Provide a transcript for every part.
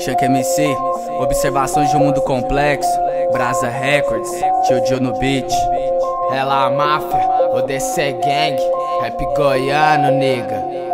Chuck MC, observações de um mundo complexo. Brasa Records, Tio Dio no beat. Ela a máfia, o DC Gang, rap goiano, nigga.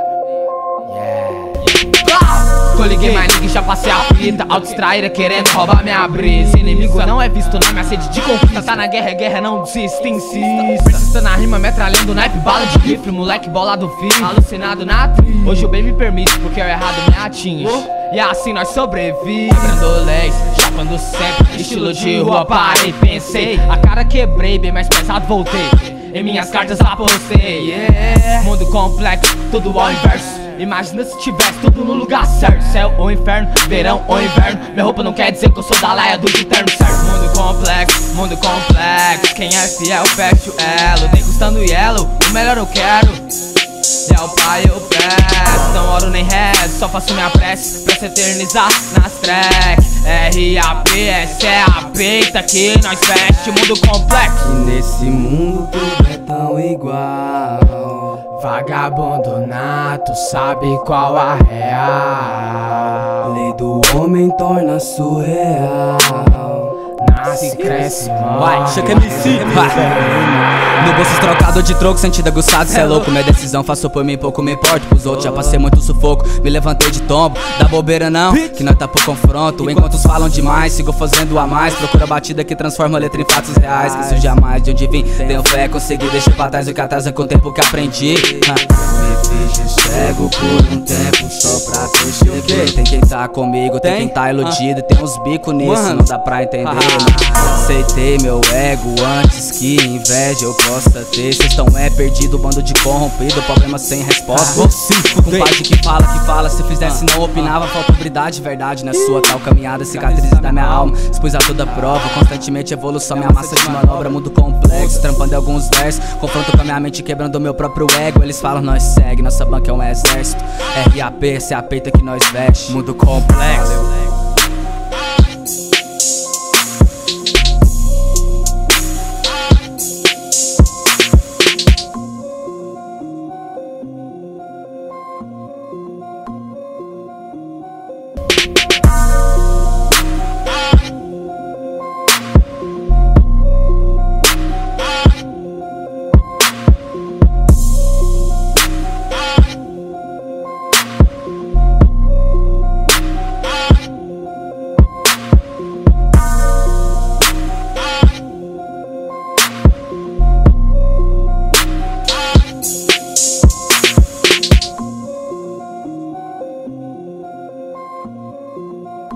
Coliguei mais ninguém, já passei a fita. Autodistraíra querendo roubar minha brisa. Inimigo não é visto na minha sede de conquista. Tá na guerra, é guerra, não desista, insista. Persista na rima, metralhando naipe, bala de rifle. Moleque bolado firme, alucinado na tri Hoje o bem me permite, porque o errado me atinge. E assim nós sobrevive Quebrando leis, chapando sempre Estilo de rua, parei, pensei. A cara quebrei, bem mais pesado voltei. Em minhas cartas apostei. Yeah. Mundo complexo, tudo ao inverso Imagina se tivesse tudo no lugar certo. Céu ou inferno, verão ou inverno. Minha roupa não quer dizer que eu sou da laia do terno certo? Mundo complexo, mundo complexo. Quem é fiel fecha o elo Degustando yellow, o melhor eu quero. É o pai eu peço Não oro nem rezo, só faço minha prece Pra se eternizar nas tracks. RAP, essa é a peita que nós veste Mundo complexo. E nesse mundo tudo é tão igual Vagabundo nato, sabe qual a real? Lei do homem torna surreal Nasce, cresce, morre Chuck MC, vai No bolso trocado de troco, sentido aguçado, cê é louco. Minha decisão faço por mim, pouco me importa Pros outros. Já passei muito sufoco, me levantei de tombo. Dá bobeira não, que nós tá por confronto. Enquanto os falam demais, sigo fazendo a mais. Procura batida que transforma a letra em fatos reais. Esqueço jamais de onde vim, tenho fé, consegui Deixar pra trás o que atrasa com o tempo que aprendi. Fiz cego por um tempo só pra te cheguei Tem quem tá comigo, tem quem tá iludido Tem uns bicos nisso, não dá pra entender Aceitei meu ego antes que inveja eu possa ter. Cês tão é perdido, bando de corrompido Problema sem resposta. Com pai de que fala, que fala Se fizesse não opinava, falta habilidade Verdade na sua tal caminhada Cicatrizes da minha alma, expus a toda prova Constantemente evolução, minha massa de manobra Mundo complexo, trampando alguns versos. Confronto com a minha mente, quebrando meu próprio ego. Eles falam, nós segue, nossa banca é um exército. RAP, essa é a peita que nós veste. Mundo complexo